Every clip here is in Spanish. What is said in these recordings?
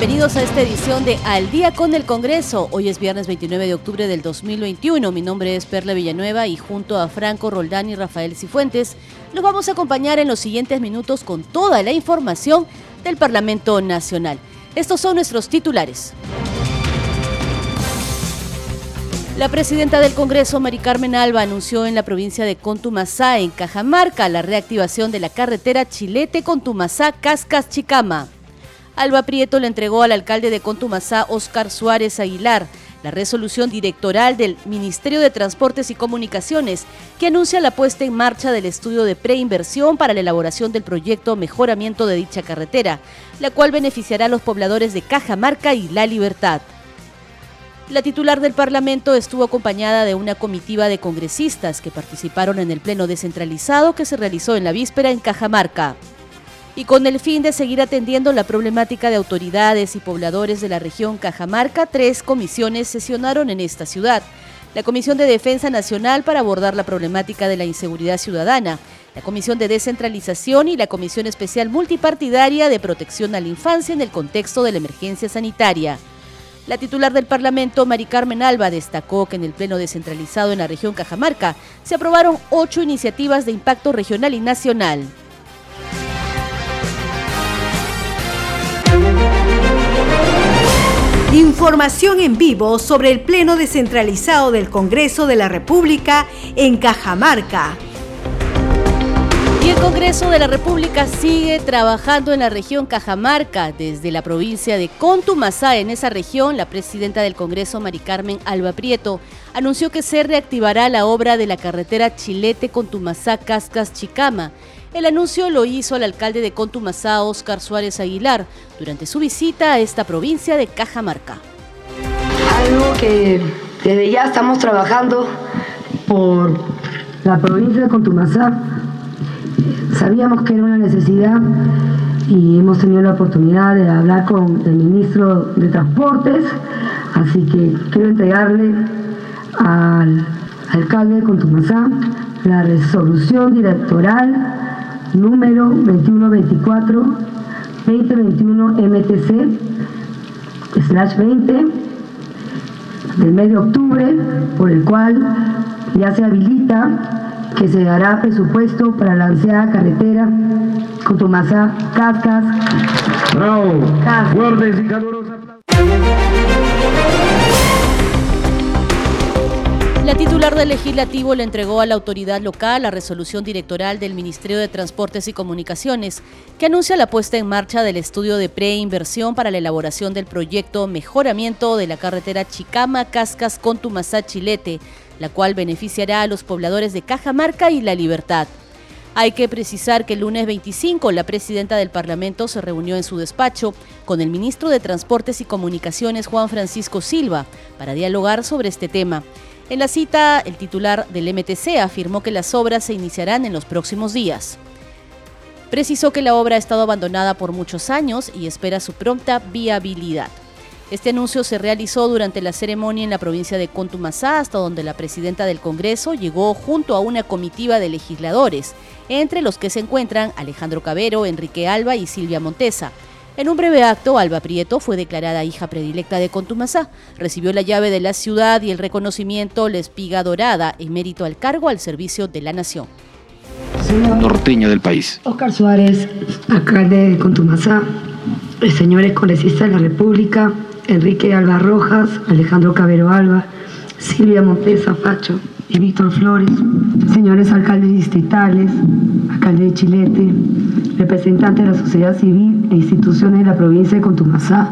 Bienvenidos a esta edición de Al día con el Congreso. Hoy es viernes 29 de octubre del 2021. Mi nombre es Perla Villanueva y junto a Franco Roldán y Rafael Cifuentes los vamos a acompañar en los siguientes minutos con toda la información del Parlamento Nacional. Estos son nuestros titulares. La presidenta del Congreso, Mari Carmen Alba, anunció en la provincia de Contumasá, en Cajamarca, la reactivación de la carretera Chilete-Contumasá-Cascas-Chicama. Alba Prieto le entregó al alcalde de Contumasá, Oscar Suárez Aguilar, la resolución directoral del Ministerio de Transportes y Comunicaciones que anuncia la puesta en marcha del estudio de preinversión para la elaboración del proyecto mejoramiento de dicha carretera, la cual beneficiará a los pobladores de Cajamarca y La Libertad. La titular del Parlamento estuvo acompañada de una comitiva de congresistas que participaron en el pleno descentralizado que se realizó en la víspera en Cajamarca y con el fin de seguir atendiendo la problemática de autoridades y pobladores de la región Cajamarca, tres comisiones sesionaron en esta ciudad. La Comisión de Defensa Nacional para abordar la problemática de la inseguridad ciudadana, la Comisión de Descentralización y la Comisión Especial Multipartidaria de Protección a la Infancia en el contexto de la emergencia sanitaria. La titular del Parlamento, Mari Carmen Alba, destacó que en el Pleno descentralizado en la región Cajamarca se aprobaron ocho iniciativas de impacto regional y nacional. Información en vivo sobre el Pleno descentralizado del Congreso de la República en Cajamarca. Y el Congreso de la República sigue trabajando en la región Cajamarca, desde la provincia de Contumasá. En esa región, la presidenta del Congreso, Mari Carmen Alba Prieto, anunció que se reactivará la obra de la carretera Chilete-Contumasá-Cascas-Chicama el anuncio lo hizo el alcalde de Contumasá, Oscar Suárez Aguilar, durante su visita a esta provincia de Cajamarca. Algo que desde ya estamos trabajando por la provincia de Contumasá. Sabíamos que era una necesidad y hemos tenido la oportunidad de hablar con el ministro de Transportes, así que quiero entregarle al alcalde de Contumasá la resolución directoral número 2124 2021 MTC slash 20 del mes de octubre por el cual ya se habilita que se dará presupuesto para la ansiada carretera Cotomazá, Cascas. Bravo. Cascas. y La titular del legislativo le entregó a la autoridad local la resolución directoral del Ministerio de Transportes y Comunicaciones que anuncia la puesta en marcha del estudio de preinversión para la elaboración del proyecto Mejoramiento de la carretera Chicama Cascas Contumasá Chilete, la cual beneficiará a los pobladores de Cajamarca y La Libertad. Hay que precisar que el lunes 25 la presidenta del Parlamento se reunió en su despacho con el ministro de Transportes y Comunicaciones Juan Francisco Silva para dialogar sobre este tema. En la cita, el titular del MTC afirmó que las obras se iniciarán en los próximos días. Precisó que la obra ha estado abandonada por muchos años y espera su pronta viabilidad. Este anuncio se realizó durante la ceremonia en la provincia de Contumasá, hasta donde la presidenta del Congreso llegó junto a una comitiva de legisladores, entre los que se encuentran Alejandro Cabero, Enrique Alba y Silvia Montesa. En un breve acto, Alba Prieto fue declarada hija predilecta de Contumasá. Recibió la llave de la ciudad y el reconocimiento La Espiga Dorada en mérito al cargo al servicio de la nación. norteño del país. Oscar Suárez, alcalde de Contumasá, el señor congresista de la República, Enrique Alba Rojas, Alejandro Cabero Alba, Silvia Montesa Facho y Víctor Flores, señores alcaldes distritales, alcalde de Chilete, representantes de la sociedad civil e instituciones de la provincia de Contumasá,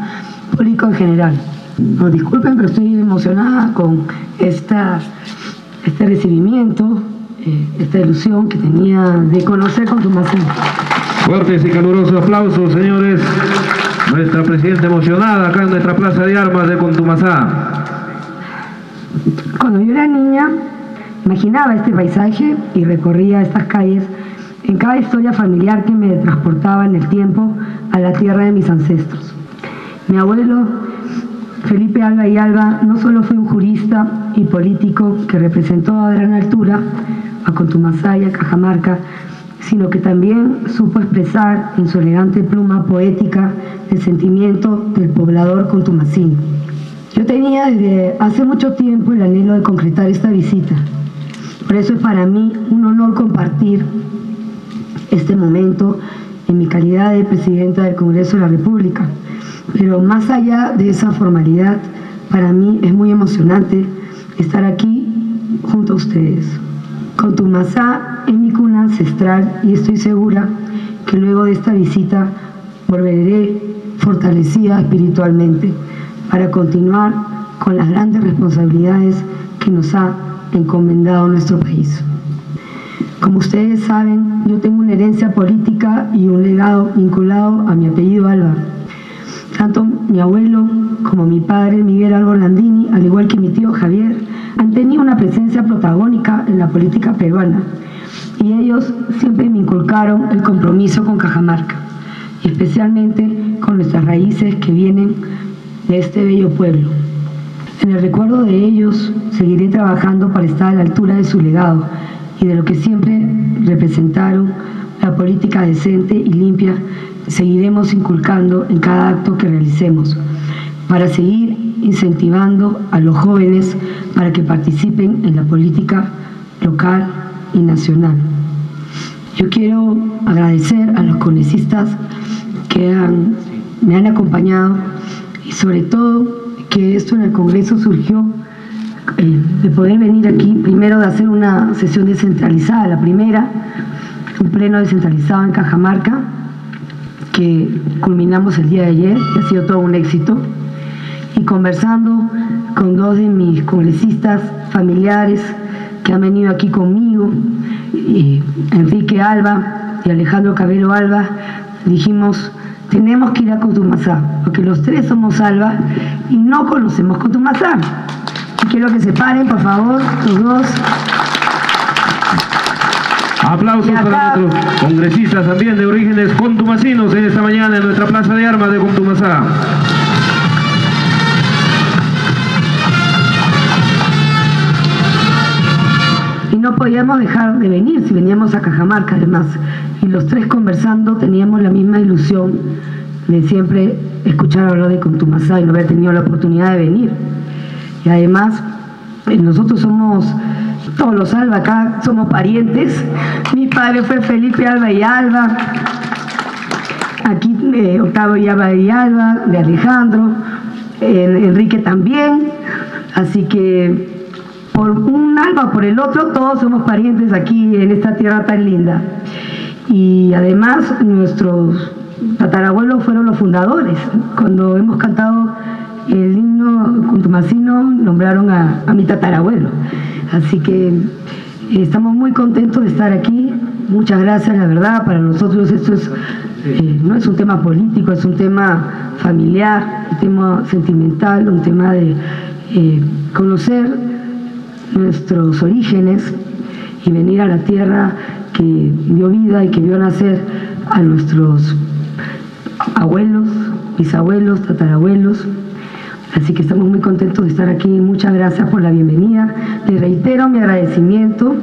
público en general. Nos disculpen, pero estoy emocionada con esta, este recibimiento eh, esta ilusión que tenía de conocer con tu Fuertes y calurosos aplausos, señores. Nuestra presidenta emocionada acá en nuestra plaza de armas de Contumazá. Cuando yo era niña, imaginaba este paisaje y recorría estas calles en cada historia familiar que me transportaba en el tiempo a la tierra de mis ancestros. Mi abuelo, Felipe Alba y Alba, no solo fue un jurista y político que representó a gran altura a Contumazá y a Cajamarca, sino que también supo expresar en su elegante pluma poética el sentimiento del poblador contumacín. Yo tenía desde hace mucho tiempo el anhelo de concretar esta visita. Por eso es para mí un honor compartir este momento en mi calidad de presidenta del Congreso de la República. Pero más allá de esa formalidad, para mí es muy emocionante estar aquí junto a ustedes. Contumazá es mi cuna ancestral y estoy segura que luego de esta visita volveré fortalecida espiritualmente para continuar con las grandes responsabilidades que nos ha encomendado nuestro país. Como ustedes saben, yo tengo una herencia política y un legado vinculado a mi apellido Alba. Tanto mi abuelo como mi padre Miguel Alba Landini, al igual que mi tío Javier, han tenido una presencia protagónica en la política peruana y ellos siempre me inculcaron el compromiso con Cajamarca, especialmente con nuestras raíces que vienen de este bello pueblo. En el recuerdo de ellos seguiré trabajando para estar a la altura de su legado y de lo que siempre representaron la política decente y limpia, seguiremos inculcando en cada acto que realicemos para seguir incentivando a los jóvenes para que participen en la política local y nacional. Yo quiero agradecer a los congresistas que me han acompañado y sobre todo que esto en el Congreso surgió eh, de poder venir aquí, primero de hacer una sesión descentralizada, la primera, un pleno descentralizado en Cajamarca, que culminamos el día de ayer, y ha sido todo un éxito y conversando con dos de mis congresistas familiares que han venido aquí conmigo, Enrique Alba y Alejandro Cabello Alba, dijimos, tenemos que ir a Cotumazá, porque los tres somos Alba y no conocemos Cotumazá. Y quiero que se paren, por favor, los dos. Aplausos para nuestros congresistas también de orígenes contumacinos en esta mañana en nuestra plaza de armas de Contumazá. no podíamos dejar de venir si veníamos a Cajamarca además. Y los tres conversando teníamos la misma ilusión de siempre escuchar hablar de Contumazá y no haber tenido la oportunidad de venir. Y además, eh, nosotros somos, todos los Alba acá, somos parientes. Mi padre fue Felipe Alba y Alba. Aquí eh, Octavio y Alba y Alba, de Alejandro. Enrique también. Así que por un alma por el otro, todos somos parientes aquí en esta tierra tan linda. Y además nuestros tatarabuelos fueron los fundadores. Cuando hemos cantado el himno contumacino, nombraron a, mi tatarabuelo. Así que eh, estamos muy contentos de estar aquí. Muchas gracias, la verdad, para nosotros esto es, eh, no es un tema político, es un tema familiar, un tema sentimental, un tema de eh, conocer nuestros orígenes y venir a la tierra que dio vida y que vio nacer a nuestros abuelos, bisabuelos, tatarabuelos. Así que estamos muy contentos de estar aquí. Muchas gracias por la bienvenida. Les reitero mi agradecimiento.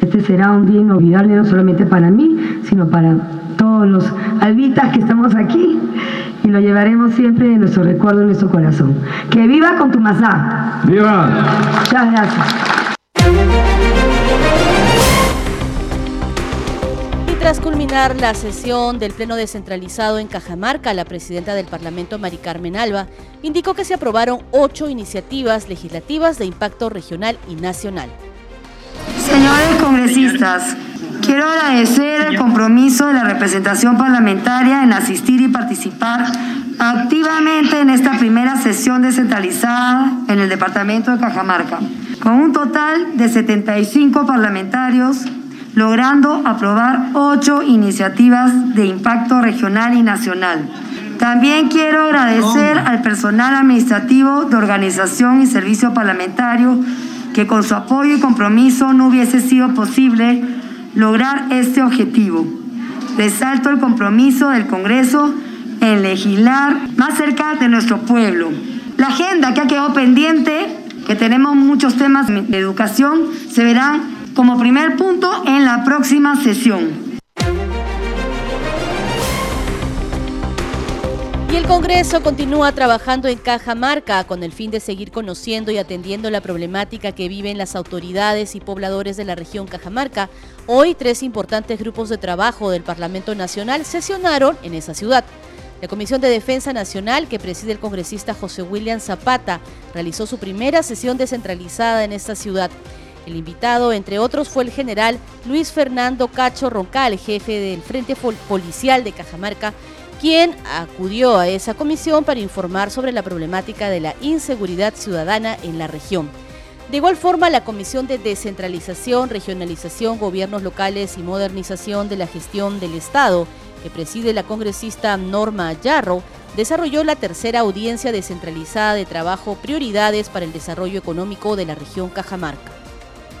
Este será un día inolvidable no solamente para mí, sino para todos los albitas que estamos aquí y lo llevaremos siempre en nuestro recuerdo, en nuestro corazón. ¡Que viva con tu masá! ¡Viva! Muchas gracias. Tras culminar la sesión del Pleno descentralizado en Cajamarca, la presidenta del Parlamento, Mari Carmen Alba, indicó que se aprobaron ocho iniciativas legislativas de impacto regional y nacional. Señores congresistas, quiero agradecer el compromiso de la representación parlamentaria en asistir y participar activamente en esta primera sesión descentralizada en el departamento de Cajamarca. con un total de 75 parlamentarios, logrando aprobar ocho iniciativas de impacto regional y nacional. También quiero agradecer al personal administrativo de organización y servicio parlamentario que con su apoyo y compromiso no hubiese sido posible lograr este objetivo. Resalto el compromiso del Congreso en legislar más cerca de nuestro pueblo. La agenda que ha quedado pendiente, que tenemos muchos temas de educación, se verán como primer punto en la próxima sesión. Y el Congreso continúa trabajando en Cajamarca con el fin de seguir conociendo y atendiendo la problemática que viven las autoridades y pobladores de la región Cajamarca. Hoy tres importantes grupos de trabajo del Parlamento Nacional sesionaron en esa ciudad. La Comisión de Defensa Nacional, que preside el congresista José William Zapata, realizó su primera sesión descentralizada en esta ciudad. El invitado, entre otros, fue el general Luis Fernando Cacho Roncal, jefe del Frente Policial de Cajamarca, quien acudió a esa comisión para informar sobre la problemática de la inseguridad ciudadana en la región. De igual forma, la Comisión de Descentralización, Regionalización, Gobiernos Locales y Modernización de la Gestión del Estado, que preside la congresista Norma Yarro, desarrolló la tercera audiencia descentralizada de trabajo Prioridades para el Desarrollo Económico de la región Cajamarca.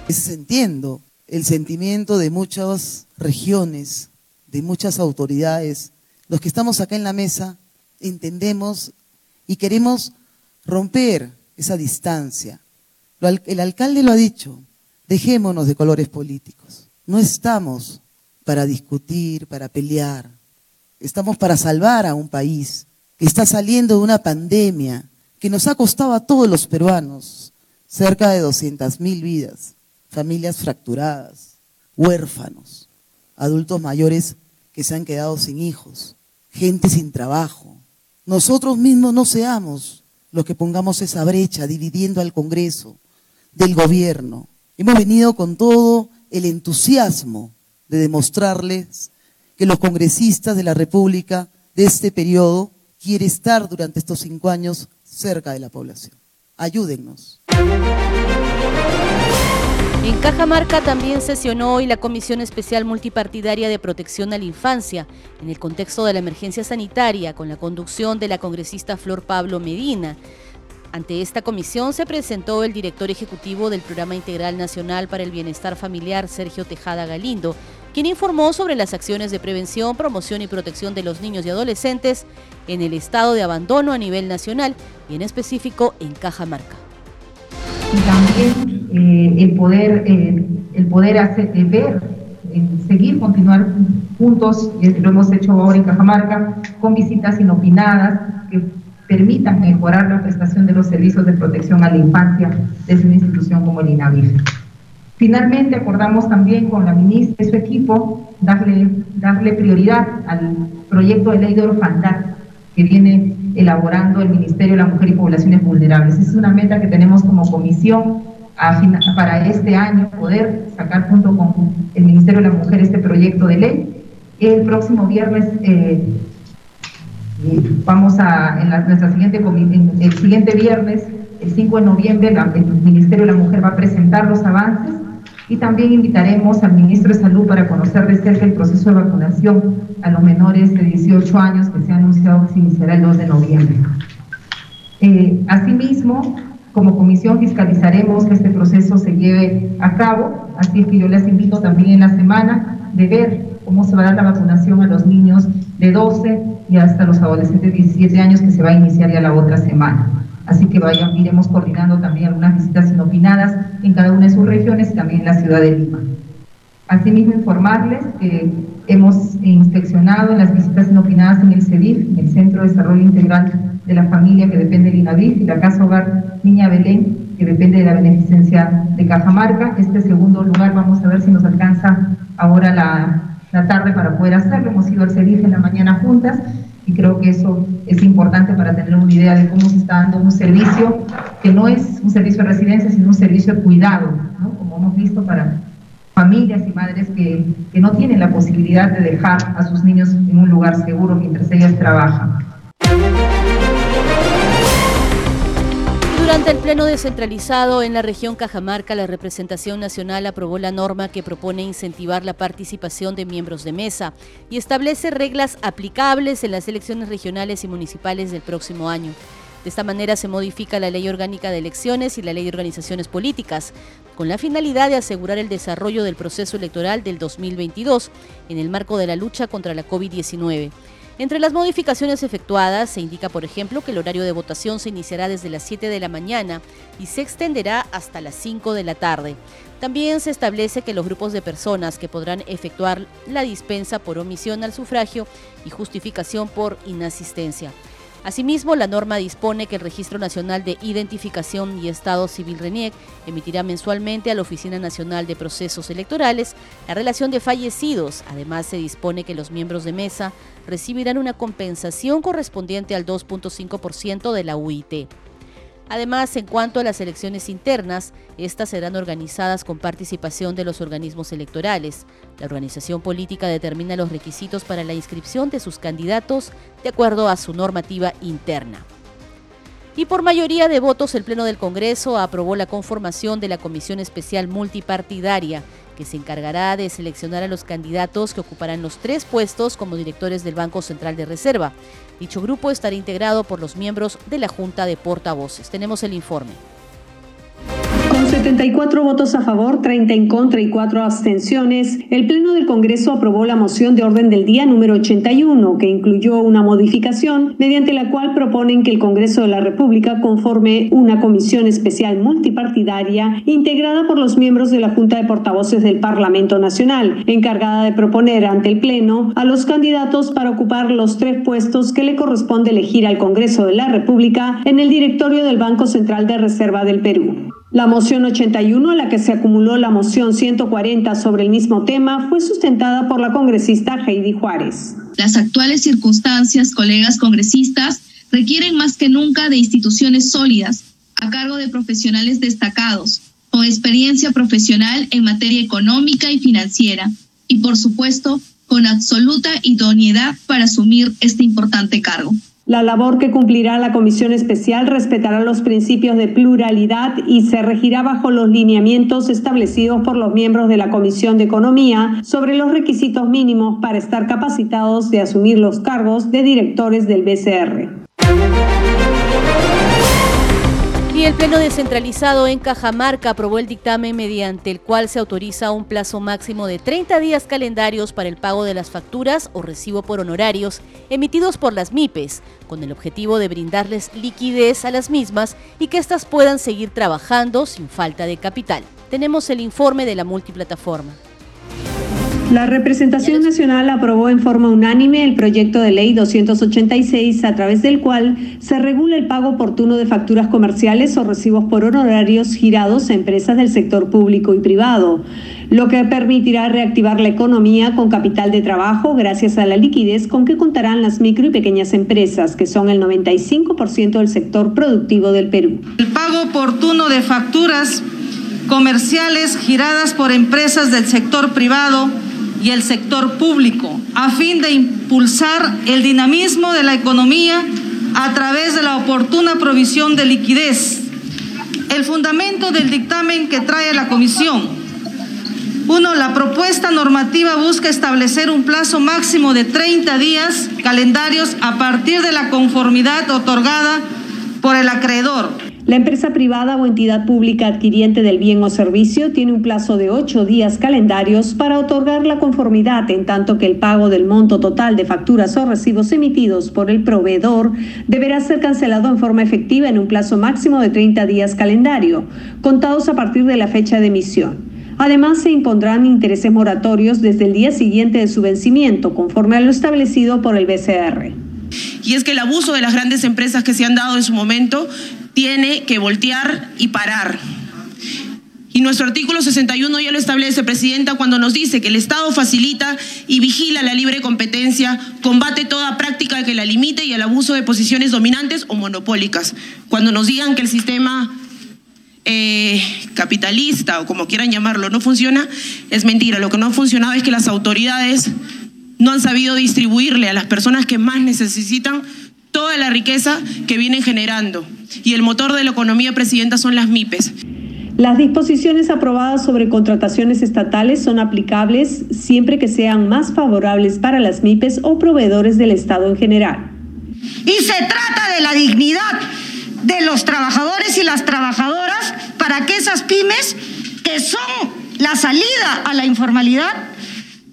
Entiendo el sentimiento de muchas regiones, de muchas autoridades los que estamos acá en la mesa entendemos y queremos romper esa distancia. El alcalde lo ha dicho, dejémonos de colores políticos. No estamos para discutir, para pelear. Estamos para salvar a un país que está saliendo de una pandemia que nos ha costado a todos los peruanos cerca de 200 mil vidas, familias fracturadas, huérfanos, adultos mayores que se han quedado sin hijos gente sin trabajo. Nosotros mismos no seamos los que pongamos esa brecha dividiendo al Congreso del gobierno. Hemos venido con todo el entusiasmo de demostrarles que los congresistas de la República de este periodo quieren estar durante estos cinco años cerca de la población. Ayúdennos. En Cajamarca también sesionó hoy la Comisión Especial Multipartidaria de Protección a la Infancia, en el contexto de la emergencia sanitaria, con la conducción de la congresista Flor Pablo Medina. Ante esta comisión se presentó el director ejecutivo del Programa Integral Nacional para el Bienestar Familiar, Sergio Tejada Galindo, quien informó sobre las acciones de prevención, promoción y protección de los niños y adolescentes en el estado de abandono a nivel nacional y en específico en Cajamarca también eh, el poder, eh, el poder hacer, eh, ver, seguir, continuar juntos, lo hemos hecho ahora en Cajamarca, con visitas inopinadas que permitan mejorar la prestación de los servicios de protección a la infancia desde una institución como el INAVIF. Finalmente, acordamos también con la ministra y su equipo darle, darle prioridad al proyecto de ley de orfandad que viene elaborando el Ministerio de la Mujer y Poblaciones Vulnerables. Es una meta que tenemos como comisión para este año poder sacar junto con el Ministerio de la Mujer este proyecto de ley. El próximo viernes eh, vamos a, en nuestra siguiente, el siguiente viernes, el 5 de noviembre, el Ministerio de la Mujer va a presentar los avances y también invitaremos al ministro de Salud para conocer de cerca el proceso de vacunación a los menores de 18 años que se ha anunciado que se iniciará el 2 de noviembre. Eh, asimismo, como comisión fiscalizaremos que este proceso se lleve a cabo, así que yo les invito también en la semana de ver cómo se va a dar la vacunación a los niños de 12 y hasta los adolescentes de 17 años que se va a iniciar ya la otra semana. Así que vayan, iremos coordinando también algunas visitas inopinadas en cada una de sus regiones y también en la ciudad de Lima. Asimismo, informarles que hemos inspeccionado las visitas inopinadas en el CEDIF, en el Centro de Desarrollo Integral de la Familia, que depende del INAVIF, y la Casa Hogar Niña Belén, que depende de la beneficencia de Cajamarca. Este segundo lugar vamos a ver si nos alcanza ahora la, la tarde para poder hacerlo. Hemos ido al CEDIF en la mañana juntas y creo que eso es importante para tener una idea de cómo se está dando un servicio que no es un servicio de residencia, sino un servicio de cuidado, como hemos visto para familias y madres que, que no tienen la posibilidad de dejar a sus niños en un lugar seguro mientras ellas trabajan. Durante el pleno descentralizado en la región Cajamarca, la representación nacional aprobó la norma que propone incentivar la participación de miembros de mesa y establece reglas aplicables en las elecciones regionales y municipales del próximo año. De esta manera se modifica la Ley Orgánica de Elecciones y la Ley de Organizaciones Políticas, con la finalidad de asegurar el desarrollo del proceso electoral del 2022 en el marco de la lucha contra la COVID-19. Entre las modificaciones efectuadas se indica, por ejemplo, que el horario de votación se iniciará desde las 7 de la mañana y se extenderá hasta las 5 de la tarde. También se establece que los grupos de personas que podrán efectuar la dispensa por omisión al sufragio y justificación por inasistencia. Asimismo, la norma dispone que el Registro Nacional de Identificación y Estado Civil RENIEC emitirá mensualmente a la Oficina Nacional de Procesos Electorales la relación de fallecidos. Además, se dispone que los miembros de mesa recibirán una compensación correspondiente al 2.5% de la UIT. Además, en cuanto a las elecciones internas, estas serán organizadas con participación de los organismos electorales. La organización política determina los requisitos para la inscripción de sus candidatos de acuerdo a su normativa interna. Y por mayoría de votos, el Pleno del Congreso aprobó la conformación de la Comisión Especial Multipartidaria que se encargará de seleccionar a los candidatos que ocuparán los tres puestos como directores del Banco Central de Reserva. Dicho grupo estará integrado por los miembros de la Junta de Portavoces. Tenemos el informe. 74 votos a favor, 30 en contra y 4 abstenciones, el Pleno del Congreso aprobó la moción de orden del día número 81, que incluyó una modificación mediante la cual proponen que el Congreso de la República conforme una comisión especial multipartidaria integrada por los miembros de la Junta de Portavoces del Parlamento Nacional, encargada de proponer ante el Pleno a los candidatos para ocupar los tres puestos que le corresponde elegir al Congreso de la República en el directorio del Banco Central de Reserva del Perú. La moción 81, a la que se acumuló la moción 140 sobre el mismo tema, fue sustentada por la congresista Heidi Juárez. Las actuales circunstancias, colegas congresistas, requieren más que nunca de instituciones sólidas, a cargo de profesionales destacados, con experiencia profesional en materia económica y financiera, y por supuesto, con absoluta idoneidad para asumir este importante cargo. La labor que cumplirá la comisión especial respetará los principios de pluralidad y se regirá bajo los lineamientos establecidos por los miembros de la Comisión de Economía sobre los requisitos mínimos para estar capacitados de asumir los cargos de directores del BCR. Y el Pleno descentralizado en Cajamarca aprobó el dictamen mediante el cual se autoriza un plazo máximo de 30 días calendarios para el pago de las facturas o recibo por honorarios emitidos por las MIPES, con el objetivo de brindarles liquidez a las mismas y que éstas puedan seguir trabajando sin falta de capital. Tenemos el informe de la multiplataforma. La representación nacional aprobó en forma unánime el proyecto de ley 286 a través del cual se regula el pago oportuno de facturas comerciales o recibos por honorarios girados a empresas del sector público y privado, lo que permitirá reactivar la economía con capital de trabajo gracias a la liquidez con que contarán las micro y pequeñas empresas, que son el 95% del sector productivo del Perú. El pago oportuno de facturas comerciales giradas por empresas del sector privado y el sector público, a fin de impulsar el dinamismo de la economía a través de la oportuna provisión de liquidez. El fundamento del dictamen que trae la Comisión. Uno, la propuesta normativa busca establecer un plazo máximo de 30 días calendarios a partir de la conformidad otorgada por el acreedor la empresa privada o entidad pública adquiriente del bien o servicio tiene un plazo de ocho días calendarios para otorgar la conformidad, en tanto que el pago del monto total de facturas o recibos emitidos por el proveedor deberá ser cancelado en forma efectiva en un plazo máximo de 30 días calendario, contados a partir de la fecha de emisión. Además, se impondrán intereses moratorios desde el día siguiente de su vencimiento, conforme a lo establecido por el BCR. Y es que el abuso de las grandes empresas que se han dado en su momento tiene que voltear y parar. Y nuestro artículo 61 ya lo establece, Presidenta, cuando nos dice que el Estado facilita y vigila la libre competencia, combate toda práctica que la limite y el abuso de posiciones dominantes o monopólicas. Cuando nos digan que el sistema eh, capitalista o como quieran llamarlo no funciona, es mentira. Lo que no ha funcionado es que las autoridades no han sabido distribuirle a las personas que más necesitan toda la riqueza que vienen generando. y el motor de la economía, Presidenta, son las MIPES. Las disposiciones aprobadas sobre contrataciones estatales son aplicables siempre que sean más favorables para las MIPES o proveedores del Estado en general. Y se trata de la dignidad de los trabajadores y las trabajadoras para que esas pymes, que son la salida a la informalidad,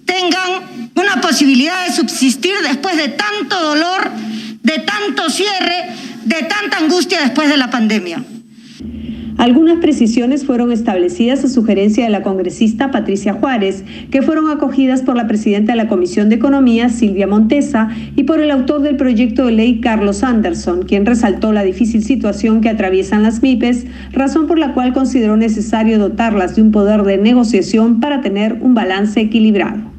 tengan una posibilidad de subsistir después de tanto dolor, de tanto cierre, de tanta angustia después de la pandemia. Algunas precisiones fueron establecidas a sugerencia de la congresista Patricia Juárez, que fueron acogidas por la presidenta de la Comisión de Economía, Silvia Montesa, y por el autor del proyecto de ley, Carlos Anderson, quien resaltó la difícil situación que atraviesan las MIPES, razón por la cual consideró necesario dotarlas de un poder de negociación para tener un balance equilibrado.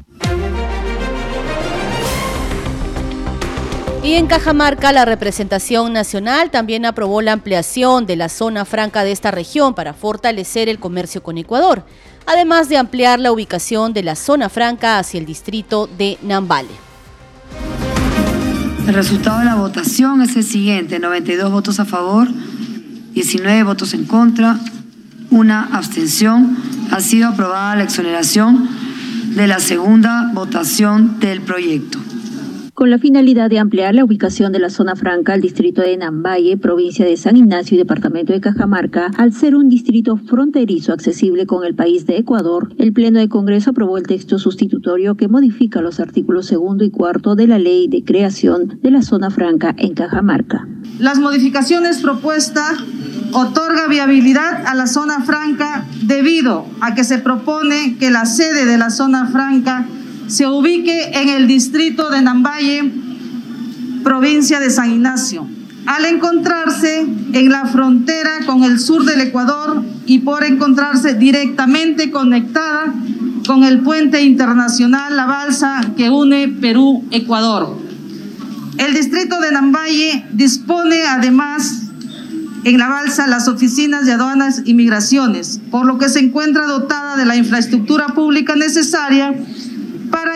Y en Cajamarca, la representación nacional también aprobó la ampliación de la zona franca de esta región para fortalecer el comercio con Ecuador, además de ampliar la ubicación de la zona franca hacia el distrito de Nambale. El resultado de la votación es el siguiente, 92 votos a favor, 19 votos en contra, una abstención. Ha sido aprobada la exoneración de la segunda votación del proyecto con la finalidad de ampliar la ubicación de la zona franca al distrito de Nambaye, provincia de San Ignacio y departamento de Cajamarca, al ser un distrito fronterizo accesible con el país de Ecuador, el Pleno de Congreso aprobó el texto sustitutorio que modifica los artículos segundo y cuarto de la ley de creación de la zona franca en Cajamarca. Las modificaciones propuestas otorga viabilidad a la zona franca debido a que se propone que la sede de la zona franca se ubique en el distrito de Nambaye, provincia de San Ignacio, al encontrarse en la frontera con el sur del Ecuador y por encontrarse directamente conectada con el puente internacional La Balsa que une Perú-Ecuador. El distrito de Nambaye dispone además en la balsa las oficinas de aduanas y migraciones, por lo que se encuentra dotada de la infraestructura pública necesaria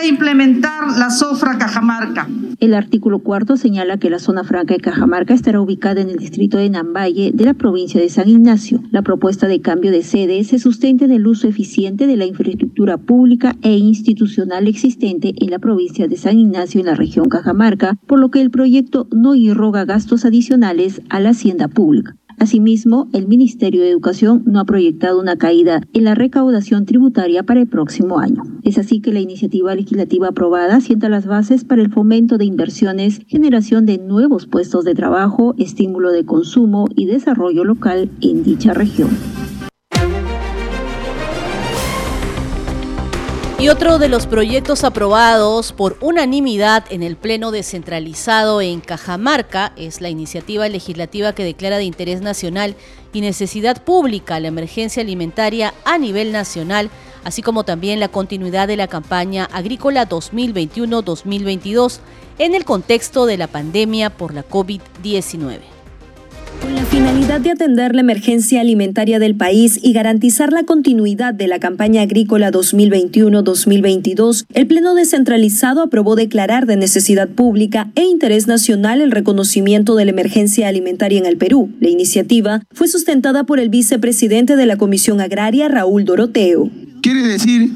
implementar la Sofra Cajamarca. El artículo cuarto señala que la zona franca de Cajamarca estará ubicada en el distrito de Nambaye de la provincia de San Ignacio. La propuesta de cambio de sede se sustenta en el uso eficiente de la infraestructura pública e institucional existente en la provincia de San Ignacio en la región Cajamarca, por lo que el proyecto no irroga gastos adicionales a la hacienda pública. Asimismo, el Ministerio de Educación no ha proyectado una caída en la recaudación tributaria para el próximo año. Es así que la iniciativa legislativa aprobada sienta las bases para el fomento de inversiones, generación de nuevos puestos de trabajo, estímulo de consumo y desarrollo local en dicha región. Y otro de los proyectos aprobados por unanimidad en el Pleno descentralizado en Cajamarca es la iniciativa legislativa que declara de interés nacional y necesidad pública la emergencia alimentaria a nivel nacional, así como también la continuidad de la campaña agrícola 2021-2022 en el contexto de la pandemia por la COVID-19. Con la finalidad de atender la emergencia alimentaria del país y garantizar la continuidad de la campaña agrícola 2021-2022, el Pleno descentralizado aprobó declarar de necesidad pública e interés nacional el reconocimiento de la emergencia alimentaria en el Perú. La iniciativa fue sustentada por el vicepresidente de la Comisión Agraria, Raúl Doroteo. Quiere decir,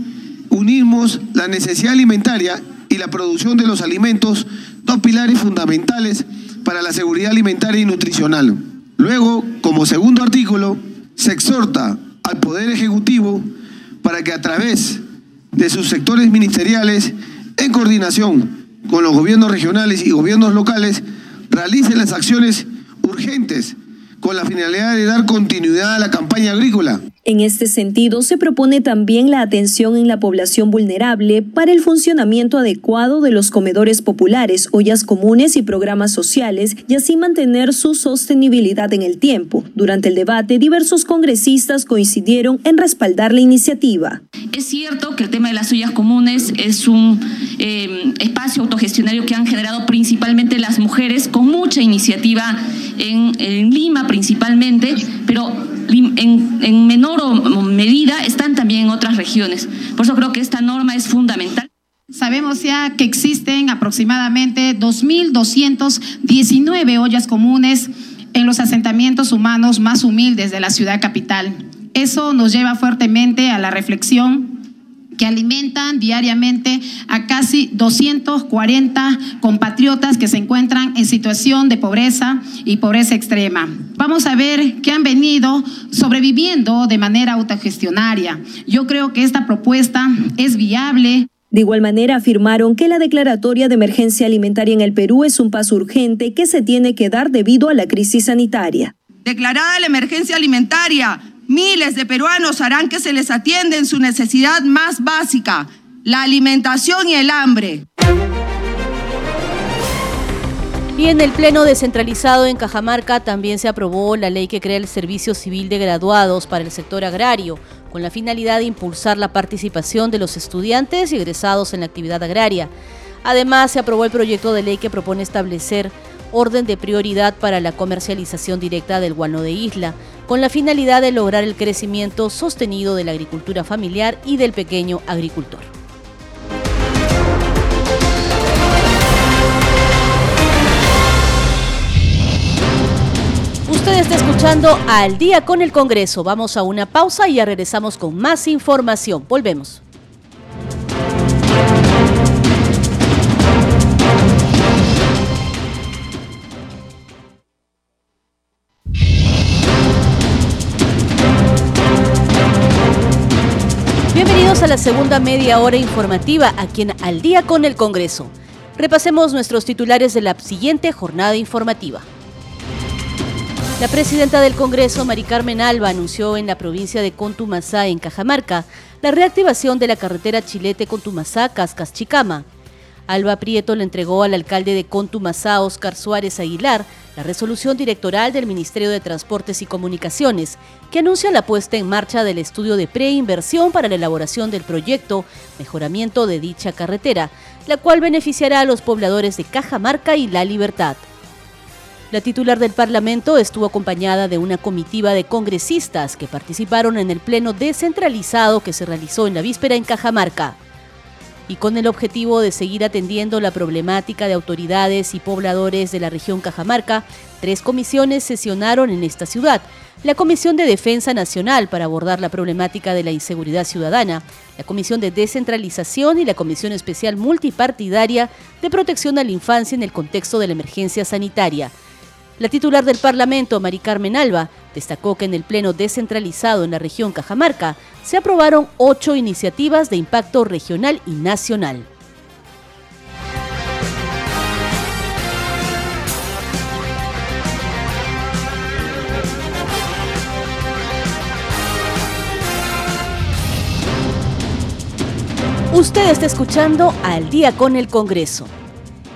unimos la necesidad alimentaria y la producción de los alimentos, dos pilares fundamentales para la seguridad alimentaria y nutricional. Luego, como segundo artículo, se exhorta al Poder Ejecutivo para que a través de sus sectores ministeriales, en coordinación con los gobiernos regionales y gobiernos locales, realicen las acciones urgentes con la finalidad de dar continuidad a la campaña agrícola en este sentido, se propone también la atención en la población vulnerable para el funcionamiento adecuado de los comedores populares, ollas comunes y programas sociales y así mantener su sostenibilidad en el tiempo. Durante el debate, diversos congresistas coincidieron en respaldar la iniciativa. Es cierto que el tema de las ollas comunes es un eh, espacio autogestionario que han generado principalmente las mujeres con mucha iniciativa en, en Lima principalmente, pero en, menor medida están también en otras regiones. Por eso creo que esta norma es fundamental. Sabemos ya que existen aproximadamente 2.219 ollas comunes en los asentamientos humanos más humildes de la ciudad capital. Eso nos lleva fuertemente a la reflexión que alimentan diariamente a casi 240 compatriotas que se encuentran en situación de pobreza y pobreza extrema. Vamos a ver que han venido sobreviviendo de manera autogestionaria. Yo creo que esta propuesta es viable. De igual manera, afirmaron que la declaratoria de emergencia alimentaria en el Perú es un paso urgente que se tiene que dar debido a la crisis sanitaria. Declarada la emergencia alimentaria, miles de peruanos harán que se les atienda en su necesidad más básica, la alimentación y el hambre. Y en el Pleno descentralizado en Cajamarca también se aprobó la ley que crea el Servicio Civil de Graduados para el sector agrario con la finalidad de impulsar la participación de los estudiantes y egresados en la actividad agraria. Además, se aprobó el proyecto de ley que propone establecer orden de prioridad para la comercialización directa del guano de isla, con la finalidad de lograr el crecimiento sostenido de la agricultura familiar y del pequeño agricultor. Usted está escuchando Al día con el Congreso. Vamos a una pausa y ya regresamos con más información. Volvemos. La segunda media hora informativa aquí en Al día con el Congreso. Repasemos nuestros titulares de la siguiente jornada informativa. La presidenta del Congreso, Mari Carmen Alba, anunció en la provincia de Contumasá, en Cajamarca, la reactivación de la carretera Chilete-Contumasá-Cascas-Chicama. Alba Prieto le entregó al alcalde de Contumasá, Oscar Suárez Aguilar, la resolución directoral del Ministerio de Transportes y Comunicaciones, que anuncia la puesta en marcha del estudio de preinversión para la elaboración del proyecto Mejoramiento de dicha carretera, la cual beneficiará a los pobladores de Cajamarca y La Libertad. La titular del Parlamento estuvo acompañada de una comitiva de congresistas que participaron en el pleno descentralizado que se realizó en la víspera en Cajamarca. Y con el objetivo de seguir atendiendo la problemática de autoridades y pobladores de la región Cajamarca, tres comisiones sesionaron en esta ciudad. La Comisión de Defensa Nacional para abordar la problemática de la inseguridad ciudadana, la Comisión de Descentralización y la Comisión Especial Multipartidaria de Protección a la Infancia en el contexto de la emergencia sanitaria. La titular del Parlamento, Mari Carmen Alba, destacó que en el Pleno descentralizado en la región Cajamarca se aprobaron ocho iniciativas de impacto regional y nacional. Usted está escuchando Al día con el Congreso.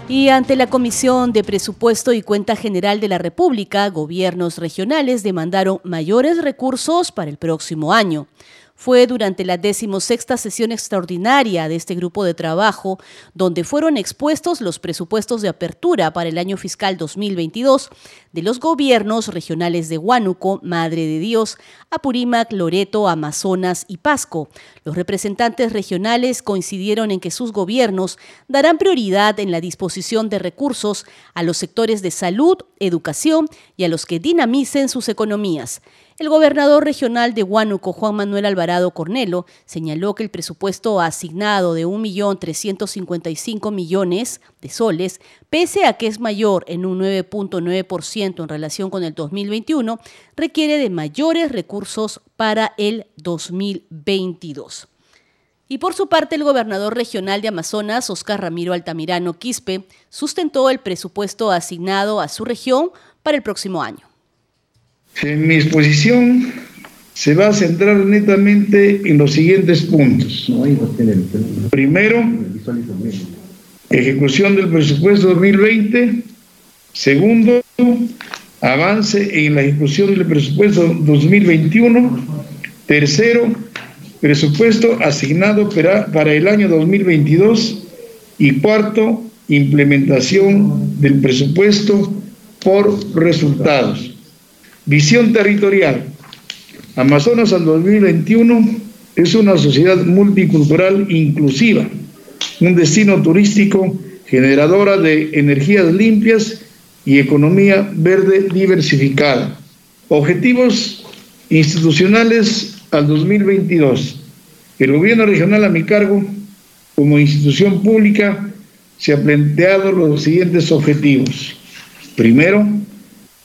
Y ante la Comisión de Presupuesto y Cuenta General de la República, gobiernos regionales demandaron mayores recursos para el próximo año. Fue durante la decimosexta sesión extraordinaria de este grupo de trabajo donde fueron expuestos los presupuestos de apertura para el año fiscal 2022 de los gobiernos regionales de Huánuco, Madre de Dios, Apurímac, Loreto, Amazonas y Pasco. Los representantes regionales coincidieron en que sus gobiernos darán prioridad en la disposición de recursos a los sectores de salud, educación y a los que dinamicen sus economías. El gobernador regional de Huánuco, Juan Manuel Alvarado Cornelo, señaló que el presupuesto asignado de 1.355 millones de soles, pese a que es mayor en un 9.9% en relación con el 2021, requiere de mayores recursos para el 2022. Y por su parte, el gobernador regional de Amazonas, Oscar Ramiro Altamirano Quispe, sustentó el presupuesto asignado a su región para el próximo año. En mi exposición se va a centrar netamente en los siguientes puntos. Primero, ejecución del presupuesto 2020. Segundo, avance en la ejecución del presupuesto 2021. Tercero, presupuesto asignado para el año 2022. Y cuarto, implementación del presupuesto por resultados. Visión territorial. Amazonas al 2021 es una sociedad multicultural inclusiva, un destino turístico generadora de energías limpias y economía verde diversificada. Objetivos institucionales al 2022. El gobierno regional a mi cargo, como institución pública, se ha planteado los siguientes objetivos. Primero,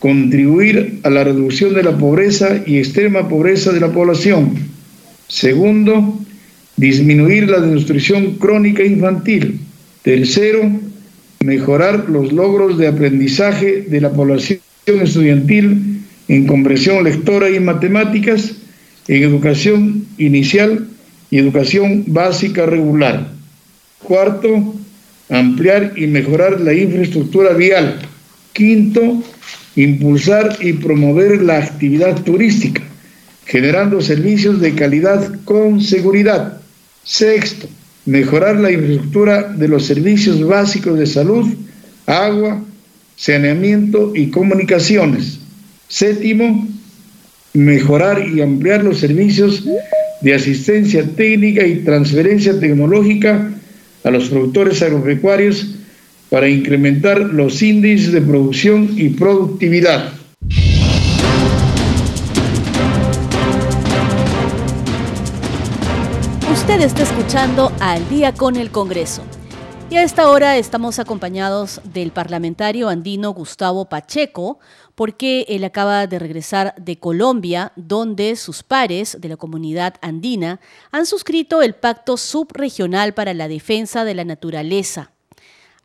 contribuir a la reducción de la pobreza y extrema pobreza de la población. Segundo, disminuir la desnutrición crónica infantil. Tercero, mejorar los logros de aprendizaje de la población estudiantil en comprensión lectora y matemáticas, en educación inicial y educación básica regular. Cuarto, ampliar y mejorar la infraestructura vial. Quinto, impulsar y promover la actividad turística, generando servicios de calidad con seguridad. Sexto, mejorar la infraestructura de los servicios básicos de salud, agua, saneamiento y comunicaciones. Séptimo, mejorar y ampliar los servicios de asistencia técnica y transferencia tecnológica a los productores agropecuarios para incrementar los índices de producción y productividad. Usted está escuchando Al día con el Congreso. Y a esta hora estamos acompañados del parlamentario andino Gustavo Pacheco, porque él acaba de regresar de Colombia, donde sus pares de la comunidad andina han suscrito el Pacto Subregional para la Defensa de la Naturaleza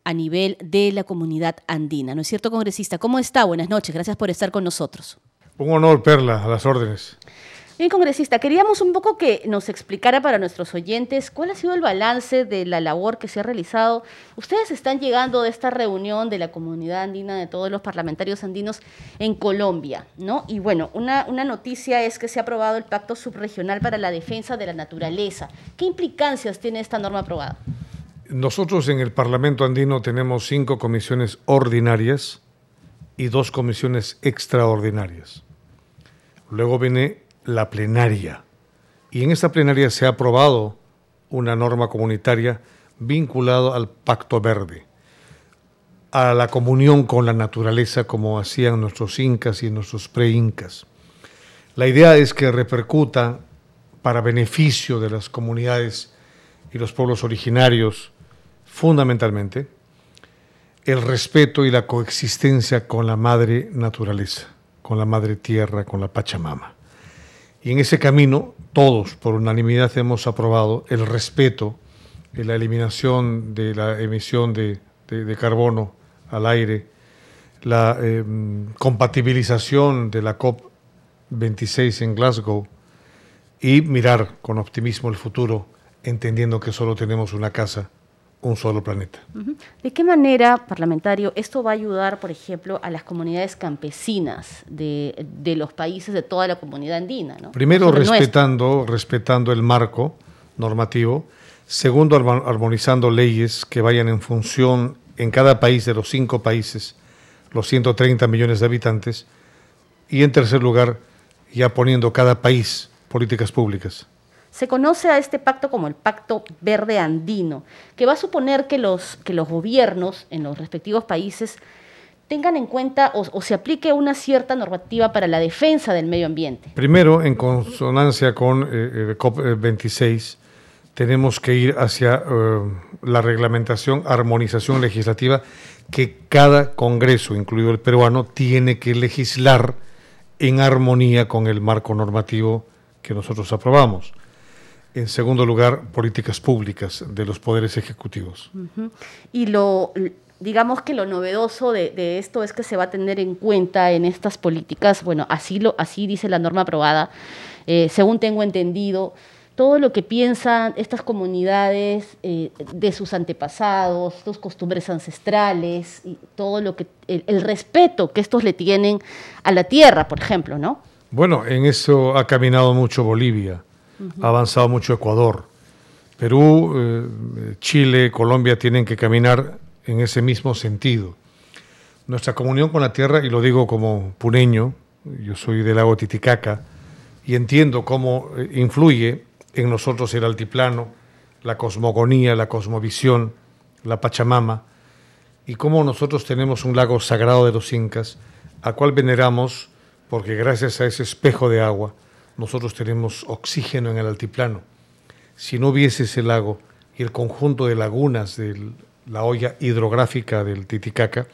a nivel de la comunidad andina. ¿No es cierto, congresista? ¿Cómo está? Buenas noches, gracias por estar con nosotros. Un honor, Perla, a las órdenes. Bien, congresista, queríamos un poco que nos explicara para nuestros oyentes cuál ha sido el balance de la labor que se ha realizado. Ustedes están llegando de esta reunión de la comunidad andina, de todos los parlamentarios andinos en Colombia, ¿no? Y bueno, una, una noticia es que se ha aprobado el Pacto Subregional para la Defensa de la Naturaleza. ¿Qué implicancias tiene esta norma aprobada? Nosotros en el Parlamento andino tenemos cinco comisiones ordinarias y dos comisiones extraordinarias. Luego viene la plenaria. Y en esta plenaria se ha aprobado una norma comunitaria vinculada al Pacto Verde, a la comunión con la naturaleza como hacían nuestros incas y nuestros pre-incas. La idea es que repercuta para beneficio de las comunidades y los pueblos originarios, fundamentalmente, el respeto y la coexistencia con la madre naturaleza, con la madre tierra, con la Pachamama. Y en ese camino, todos por unanimidad hemos aprobado el respeto, en la eliminación de la emisión de, carbono al aire, la em, compatibilización de la COP26 en Glasgow y mirar con optimismo el futuro, entendiendo que solo tenemos una casa un solo planeta. ¿De qué manera, parlamentario, esto va a ayudar, por ejemplo, a las comunidades campesinas de, los países de toda la comunidad andina? Primero, respetando, respetando el marco normativo. Segundo, armonizando leyes que vayan en función en cada país de los cinco países, los 130 millones de habitantes. Y en tercer lugar, ya poniendo cada país políticas públicas. Se conoce a este pacto como el Pacto Verde Andino, que va a suponer que los, que los gobiernos en los respectivos países tengan en cuenta o, se aplique una cierta normativa para la defensa del medio ambiente. Primero, en consonancia con eh, eh, COP26, tenemos que ir hacia eh, la reglamentación, armonización legislativa que cada Congreso, incluido el peruano, tiene que legislar en armonía con el marco normativo que nosotros aprobamos. En segundo lugar, políticas públicas de los poderes ejecutivos. Y lo, digamos que lo novedoso de, esto es que se va a tener en cuenta en estas políticas, bueno, así, lo, así dice la norma aprobada, eh, según tengo entendido, todo lo que piensan estas comunidades eh, de sus antepasados, sus costumbres ancestrales, y todo lo que, el, el, respeto que estos le tienen a la tierra, por ejemplo, ¿no? Bueno, en eso ha caminado mucho Bolivia ha avanzado mucho Ecuador. Perú, eh, Chile, Colombia tienen que caminar en ese mismo sentido. Nuestra comunión con la tierra, y lo digo como puneño, yo soy del lago Titicaca, y entiendo cómo eh, influye en nosotros el altiplano, la cosmogonía, la cosmovisión, la Pachamama, y cómo nosotros tenemos un lago sagrado de los incas, a cual veneramos porque gracias a ese espejo de agua nosotros tenemos oxígeno en el altiplano. Si no hubiese ese lago y el conjunto de lagunas de la olla hidrográfica del Titicaca,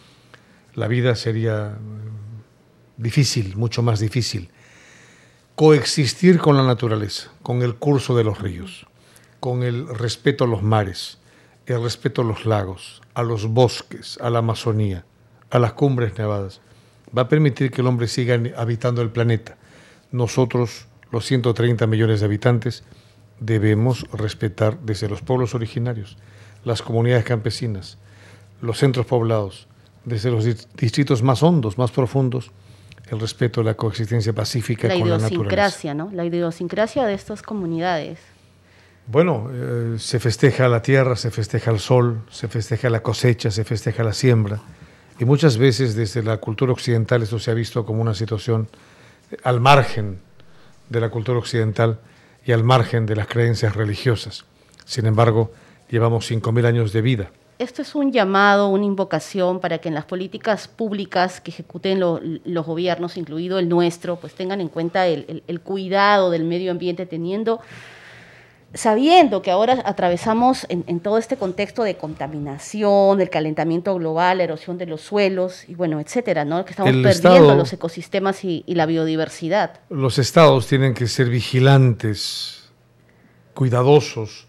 la vida sería mm, difícil, mucho más difícil. Coexistir con la naturaleza, con el curso de los ríos, con el respeto a los mares, el respeto a los lagos, a los bosques, a la Amazonía, a las cumbres nevadas, va a permitir que el hombre siga habitando el planeta. Nosotros, los 130 millones de habitantes, debemos respetar desde los pueblos originarios, las comunidades campesinas, los centros poblados, desde los distritos más hondos, más profundos, el respeto a la coexistencia pacífica con la naturaleza. La idiosincrasia, ¿no? La idiosincrasia de estas comunidades. Bueno, eh, se festeja la tierra, se festeja el sol, se festeja la cosecha, se festeja la siembra. Y muchas veces desde la cultura occidental esto se ha visto como una situación al margen de la cultura occidental y al margen de las creencias religiosas. Sin embargo, llevamos 5.000 años de vida. Esto es un llamado, una invocación para que en las políticas públicas que ejecuten los gobiernos, incluido el nuestro, pues tengan en cuenta el cuidado del medio ambiente, teniendo sabiendo que ahora atravesamos en, todo este contexto de contaminación, del calentamiento global, la erosión de los suelos y bueno, etcétera, ¿no? Que estamos perdiendo los ecosistemas y, y, la biodiversidad. Los estados tienen que ser vigilantes, cuidadosos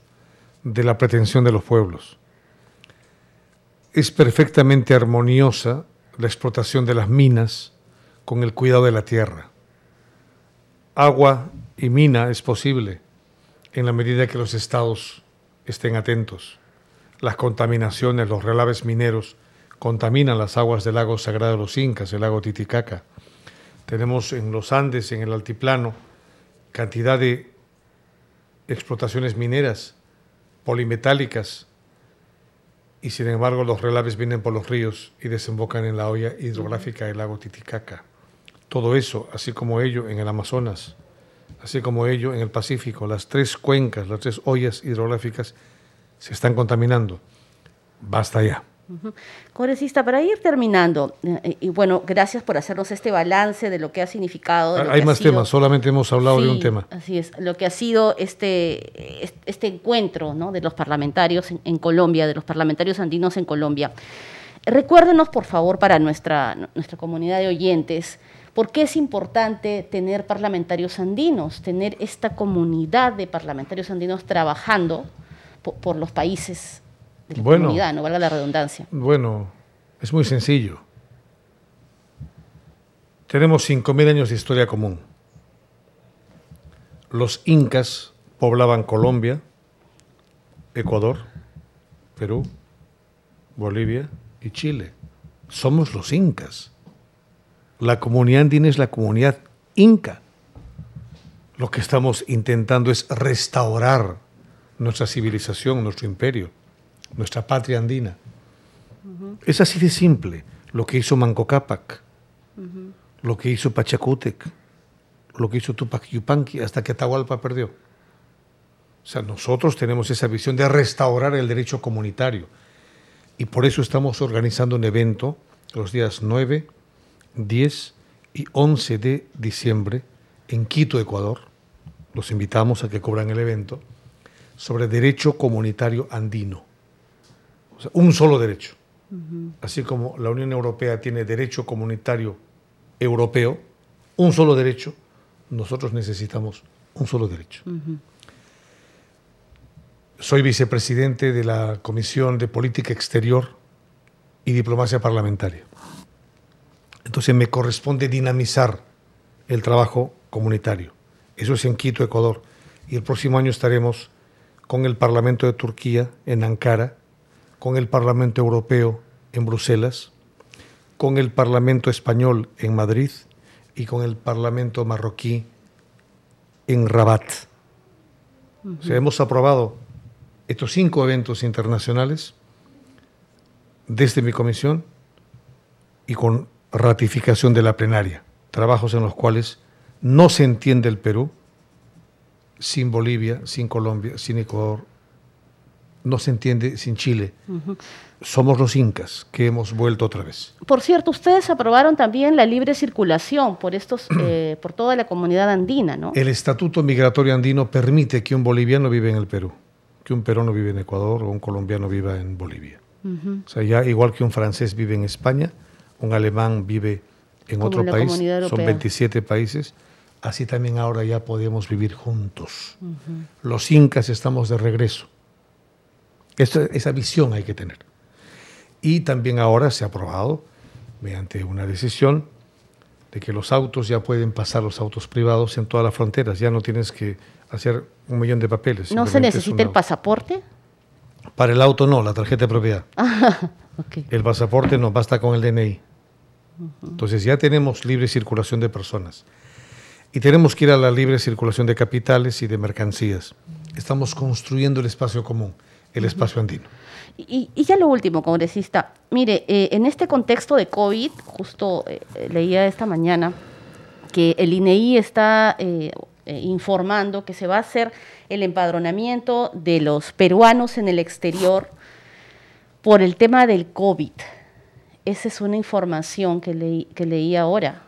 de la pretensión de los pueblos. Es perfectamente armoniosa la explotación de las minas con el cuidado de la tierra. Agua y mina es posible en la medida que los estados estén atentos. Las contaminaciones, los relaves mineros, contaminan las aguas del lago sagrado de los Incas, el lago Titicaca. Tenemos en los Andes, en el altiplano, cantidad de explotaciones mineras, polimetálicas, y sin embargo los relaves vienen por los ríos y desembocan en la olla hidrográfica del lago Titicaca. Todo eso, así como ello en el Amazonas, así como ello en el Pacífico, las tres cuencas, las tres ollas hidrográficas se están contaminando. Basta ya. Congresista, para ir terminando, eh, y bueno, gracias por hacernos este balance de lo que ha significado. Hay más temas, solamente hemos hablado de un tema. Así es, lo que ha sido este, este encuentro ¿no? de los parlamentarios en, en, Colombia, de los parlamentarios andinos en Colombia. Recuérdenos, por favor, para nuestra, nuestra comunidad de oyentes, ¿Por qué es importante tener parlamentarios andinos, tener esta comunidad de parlamentarios andinos trabajando por, los países de la comunidad, no valga la redundancia? Bueno, es muy sencillo. Tenemos 5.000 años de historia común. Los incas poblaban Colombia, Ecuador, Perú, Bolivia y Chile. Somos los incas. La comunidad andina es la comunidad inca. Lo que estamos intentando es restaurar nuestra civilización, nuestro imperio, nuestra patria andina. Es así de simple lo que hizo Manco Cápac, lo que hizo Pachacútec, lo que hizo Tupac Yupanqui hasta que Atahualpa perdió. O sea, nosotros tenemos esa visión de restaurar el derecho comunitario. Y por eso estamos organizando un evento los días 9, 10 y 11 de diciembre en Quito, Ecuador. Los invitamos a que cubran el evento sobre derecho comunitario andino. O sea, un solo derecho. Así como la Unión Europea tiene derecho comunitario europeo, un solo derecho, nosotros necesitamos un solo derecho. Soy vicepresidente de la Comisión de Política Exterior y Diplomacia Parlamentaria. Entonces me corresponde dinamizar el trabajo comunitario. Eso es en Quito, Ecuador. Y el próximo año estaremos con el Parlamento de Turquía en Ankara, con el Parlamento Europeo en Bruselas, con el Parlamento Español en Madrid y con el Parlamento marroquí en Rabat. o sea, hemos aprobado estos cinco eventos internacionales desde mi comisión y con ratificación de la plenaria, trabajos en los cuales no se entiende el Perú sin Bolivia, sin Colombia, sin Ecuador, no se entiende sin Chile. Somos los incas que hemos vuelto otra vez. Por cierto, ustedes aprobaron también la libre circulación por estos, eh, por toda la comunidad andina, ¿no? El Estatuto Migratorio Andino permite que un boliviano viva en el Perú, que un peruano vive en Ecuador o un colombiano viva en Bolivia. O sea, ya igual que un francés vive en España, un alemán vive en otro país, son 27 países, así también ahora ya podemos vivir juntos. Los incas estamos de regreso. esa visión hay que tener. Y también ahora se ha aprobado, mediante una decisión, de que los autos ya pueden pasar, los autos privados, en todas las fronteras. Ya no tienes que hacer un millón de papeles. ¿No se necesita el pasaporte? Para el auto no, la tarjeta de propiedad. El pasaporte no, basta con el DNI. Entonces ya tenemos libre circulación de personas. Y tenemos que ir a la libre circulación de capitales y de mercancías. Estamos construyendo el espacio común, el espacio andino. Y, ya lo último, congresista. Mire, eh, en este contexto de COVID, justo eh, leía esta mañana que el INEI está eh, informando que se va a hacer el empadronamiento de los peruanos en el exterior por el tema del COVID. Esa es una información que, leí, que leí ahora.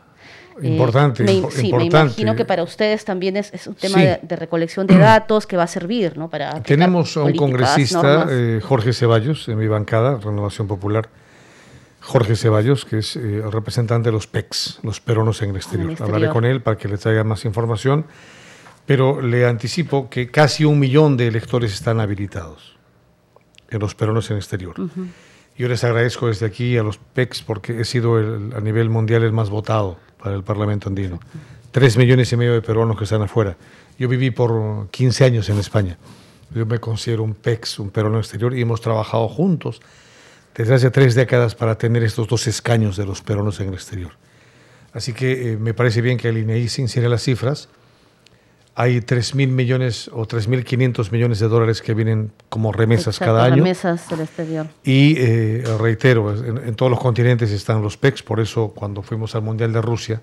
Importante, me, sí, me imagino que para ustedes también es, un tema de, recolección de datos que va a servir, ¿no? Para Tenemos a un congresista, eh, Jorge Ceballos, en mi bancada, Renovación Popular. Jorge Ceballos, que es eh, el representante de los PECs, los peruanos en el, exterior. Hablaré con él para que le traiga más información, pero le anticipo que casi un millón de electores están habilitados en los peruanos en el exterior. Yo les agradezco desde aquí a los PECs porque he sido a nivel mundial el más votado para el Parlamento andino. Tres millones y medio de peruanos que están afuera. Yo viví por 15 años en España. Yo me considero un PEX, un peruano exterior, y hemos trabajado juntos desde hace tres décadas para tener estos dos escaños de los peruanos en el exterior. Así que eh, me parece bien que el INEI se insigne las cifras. Hay 3.000 millones o 3.500 millones de dólares que vienen como remesas cada año. Remesas del exterior. Y eh, reitero, en, todos los continentes están los PECs, por eso cuando fuimos al Mundial de Rusia,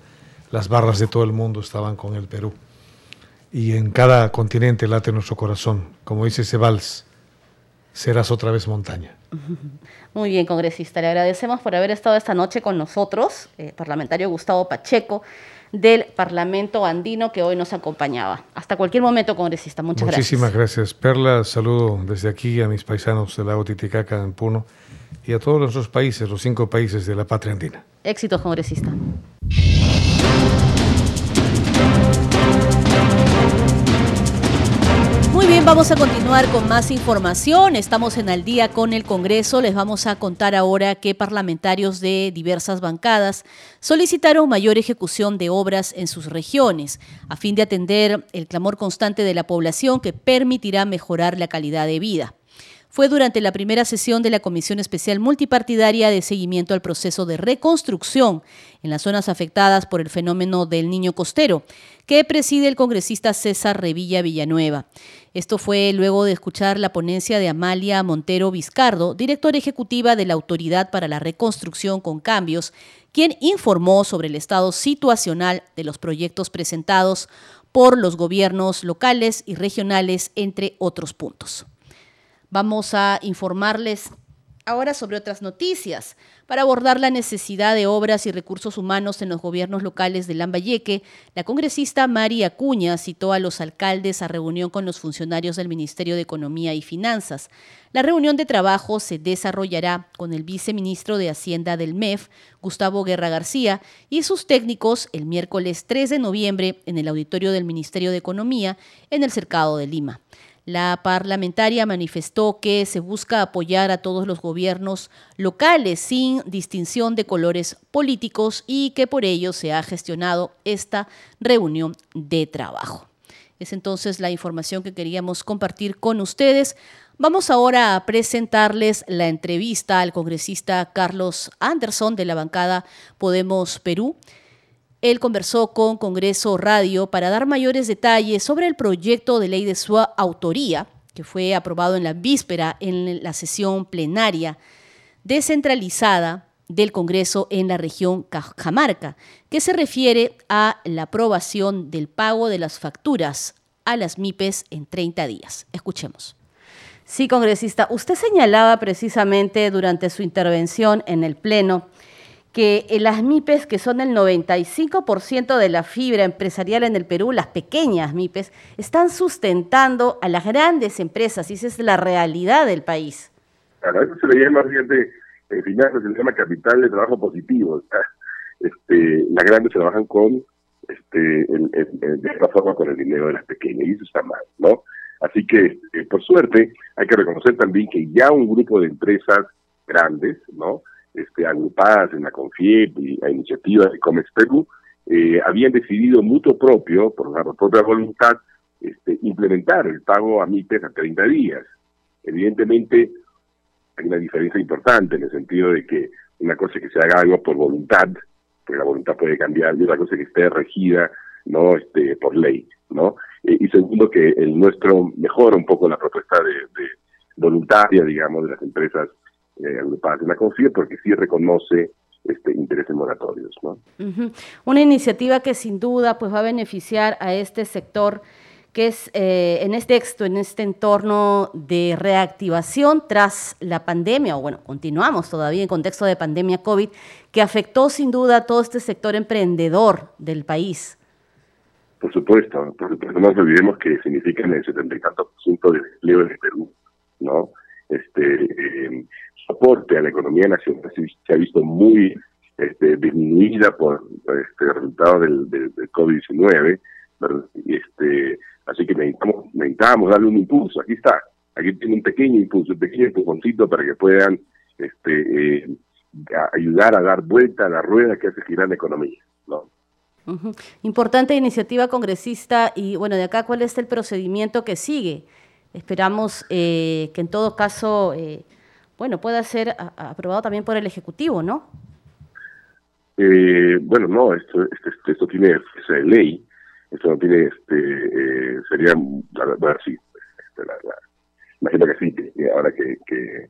las barras de todo el mundo estaban con el Perú. Y en cada continente late nuestro corazón. Como dice ese vals, serás otra vez montaña. Muy bien, congresista. Le agradecemos por haber estado esta noche con nosotros, eh, parlamentario Gustavo Pacheco del Parlamento andino que hoy nos acompañaba. Hasta cualquier momento, congresista. Muchas gracias. Muchísimas gracias. Perla, saludo desde aquí a mis paisanos del lago Titicaca, en Puno, y a todos nuestros países, los cinco países de la patria andina. Éxitos, congresista. Vamos a continuar con más información. Estamos en al día con el Congreso. Les vamos a contar ahora que parlamentarios de diversas bancadas solicitaron mayor ejecución de obras en sus regiones, a fin de atender el clamor constante de la población que permitirá mejorar la calidad de vida fue durante la primera sesión de la Comisión Especial Multipartidaria de Seguimiento al Proceso de Reconstrucción en las zonas afectadas por el fenómeno del niño costero, que preside el congresista César Revilla Villanueva. Esto fue luego de escuchar la ponencia de Amalia Montero Vizcardo, directora ejecutiva de la Autoridad para la Reconstrucción con Cambios, quien informó sobre el estado situacional de los proyectos presentados por los gobiernos locales y regionales, entre otros puntos. Vamos a informarles ahora sobre otras noticias. Para abordar la necesidad de obras y recursos humanos en los gobiernos locales de Lambayeque, la congresista María Acuña citó a los alcaldes a reunión con los funcionarios del Ministerio de Economía y Finanzas. La reunión de trabajo se desarrollará con el viceministro de Hacienda del MEF, Gustavo Guerra García, y sus técnicos el miércoles 3 de noviembre en el auditorio del Ministerio de Economía en el Cercado de Lima. La parlamentaria manifestó que se busca apoyar a todos los gobiernos locales sin distinción de colores políticos y que por ello se ha gestionado esta reunión de trabajo. Es entonces la información que queríamos compartir con ustedes. Vamos ahora a presentarles la entrevista al congresista Carlos Anderson de la bancada Podemos Perú. Él conversó con Congreso Radio para dar mayores detalles sobre el proyecto de ley de su autoría, que fue aprobado en la víspera en la sesión plenaria descentralizada del Congreso en la región Cajamarca, que se refiere a la aprobación del pago de las facturas a las MIPES en 30 días. Escuchemos. Sí, congresista. Usted señalaba precisamente durante su intervención en el Pleno que las MIPES, que son el 95% de la fibra empresarial en el Perú, las pequeñas MIPES, están sustentando a las grandes empresas y esa es la realidad del país. Claro, eso se le llama, fíjate, en finanzas se le llama capital de trabajo positivo. Este, las grandes trabajan con, este, de esta forma, con el dinero de las pequeñas y eso está mal, ¿no? Así que, eh, por suerte, hay que reconocer también que ya un grupo de empresas grandes, ¿no? Este, agrupadas en la CONFIEP y a iniciativa de Comex Perú, eh, habían decidido mutuo propio, por la propia voluntad, este, implementar el pago a MIPES a 30 días. Evidentemente, hay una diferencia importante en el sentido de que una cosa es que se haga algo por voluntad, porque la voluntad puede cambiar, y otra cosa es que esté regida no este por ley, ¿no? Eh, y segundo, que el nuestro mejora un poco la propuesta de, voluntaria, digamos, de las empresas eh, agrupadas en la CONFIE, porque sí reconoce este, intereses moratorios. ¿no? Una iniciativa que sin duda pues, va a beneficiar a este sector que es eh, en este texto, en este entorno de reactivación tras la pandemia, o bueno, continuamos todavía en contexto de pandemia COVID, que afectó sin duda a todo este sector emprendedor del país. Por supuesto, por supuesto, no nos olvidemos que significan el setenta y tantos por ciento del empleo en el Perú, soporte a la economía nacional se, ha visto muy este, disminuida por este resultado del, del, COVID-19, este, así que necesitamos, necesitamos darle un impulso, aquí está, aquí tiene un pequeño impulso, un pequeño empujoncito para que puedan este, eh, ayudar a dar vuelta a la rueda que hace girar la economía, ¿no? Importante iniciativa congresista y bueno, de acá cuál es el procedimiento que sigue. Esperamos eh, que en todo caso, eh, bueno, pueda ser aprobado también por el Ejecutivo, ¿no? Eh, bueno, no, esto, esto, esto tiene esa ley, esto no tiene, este, sería, bueno, sí, este, la, la, imagino que sí, que ahora que, que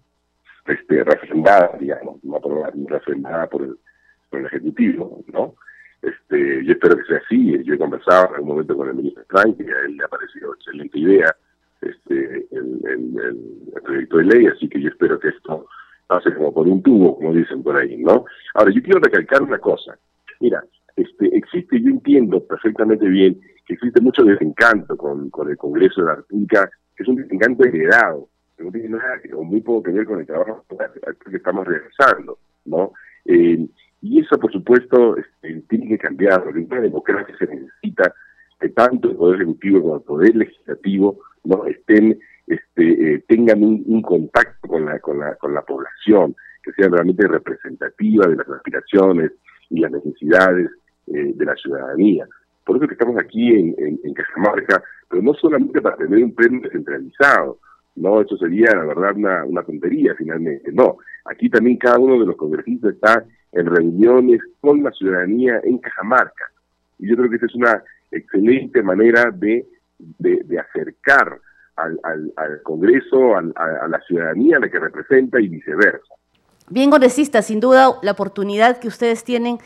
este, refrendada, digamos, no aprobada, refrendada por el, por el Ejecutivo, ¿no? Este, yo espero que sea así. Yo he conversado en algún momento con el ministro Frank y a él le ha parecido excelente idea este, el, el, proyecto de ley, así que yo espero que esto pase como por un tubo, como dicen por ahí, ¿no? Ahora, yo quiero recalcar una cosa. Mira, este, existe, yo entiendo perfectamente bien que existe mucho desencanto con, con el Congreso de la República, que es un desencanto heredado, que no tiene nada o muy poco que ver con el trabajo que estamos realizando, ¿no? Eh, y eso, por supuesto, este, tiene que cambiar, porque una democracia se necesita que tanto el Poder Ejecutivo como el Poder Legislativo no estén este, eh, tengan un, contacto con la, con, la, con la población, que sea realmente representativa de las aspiraciones y las necesidades eh, de la ciudadanía. Por eso que estamos aquí en, en, Cajamarca, pero no solamente para tener un pleno descentralizado, no, eso sería la verdad una, una tontería finalmente, no, aquí también cada uno de los congresistas está en reuniones con la ciudadanía en Cajamarca. Y yo creo que esa es una excelente manera de, de, acercar al, al, Congreso, a, la ciudadanía a la que representa y viceversa. Bien, congresista, sin duda la oportunidad que ustedes tienen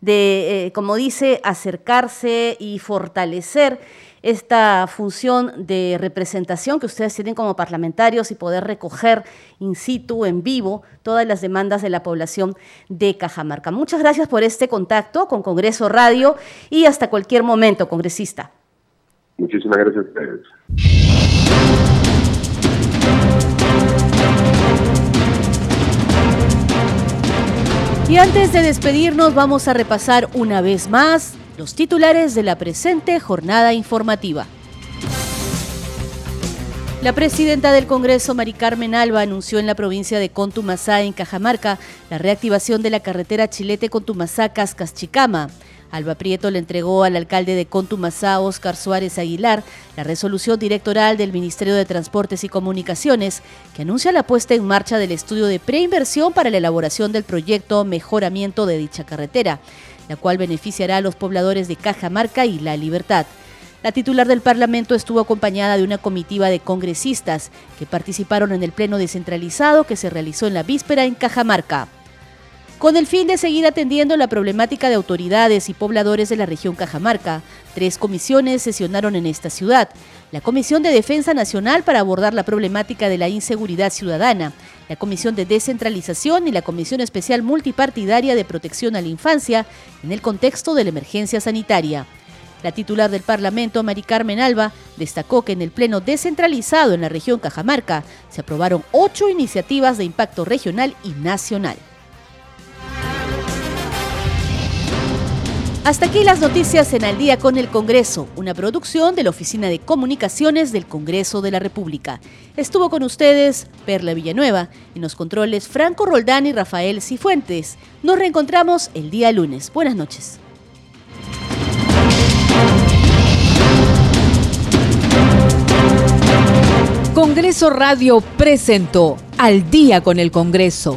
de, eh, como dice, acercarse y fortalecer esta función de representación que ustedes tienen como parlamentarios y poder recoger in situ, en vivo, todas las demandas de la población de Cajamarca. Muchas gracias por este contacto con Congreso Radio y hasta cualquier momento, congresista. Muchísimas gracias a ustedes. Y antes de despedirnos, vamos a repasar una vez más los titulares de la presente jornada informativa. La presidenta del Congreso, Mari Carmen Alba, anunció en la provincia de Contumasá, en Cajamarca, la reactivación de la carretera Chilete-Contumasá-Cascas-Chicama. Alba Prieto le entregó al alcalde de Contumasá, Óscar Suárez Aguilar, la resolución directoral del Ministerio de Transportes y Comunicaciones que anuncia la puesta en marcha del estudio de preinversión para la elaboración del proyecto Mejoramiento de dicha carretera la cual beneficiará a los pobladores de Cajamarca y La Libertad. La titular del Parlamento estuvo acompañada de una comitiva de congresistas que participaron en el pleno descentralizado que se realizó en la víspera en Cajamarca. Con el fin de seguir atendiendo la problemática de autoridades y pobladores de la región Cajamarca, tres comisiones sesionaron en esta ciudad. La Comisión de Defensa Nacional para abordar la problemática de la inseguridad ciudadana, la Comisión de Descentralización y la Comisión Especial Multipartidaria de Protección a la Infancia en el contexto de la emergencia sanitaria. La titular del Parlamento, Mari Carmen Alba, destacó que en el Pleno descentralizado en la región Cajamarca se aprobaron ocho iniciativas de impacto regional y nacional. Hasta aquí las noticias en Al día con el Congreso, una producción de la Oficina de Comunicaciones del Congreso de la República. Estuvo con ustedes Perla Villanueva y los controles Franco Roldán y Rafael Cifuentes. Nos reencontramos el día lunes. Buenas noches. Congreso Radio presentó Al día con el Congreso.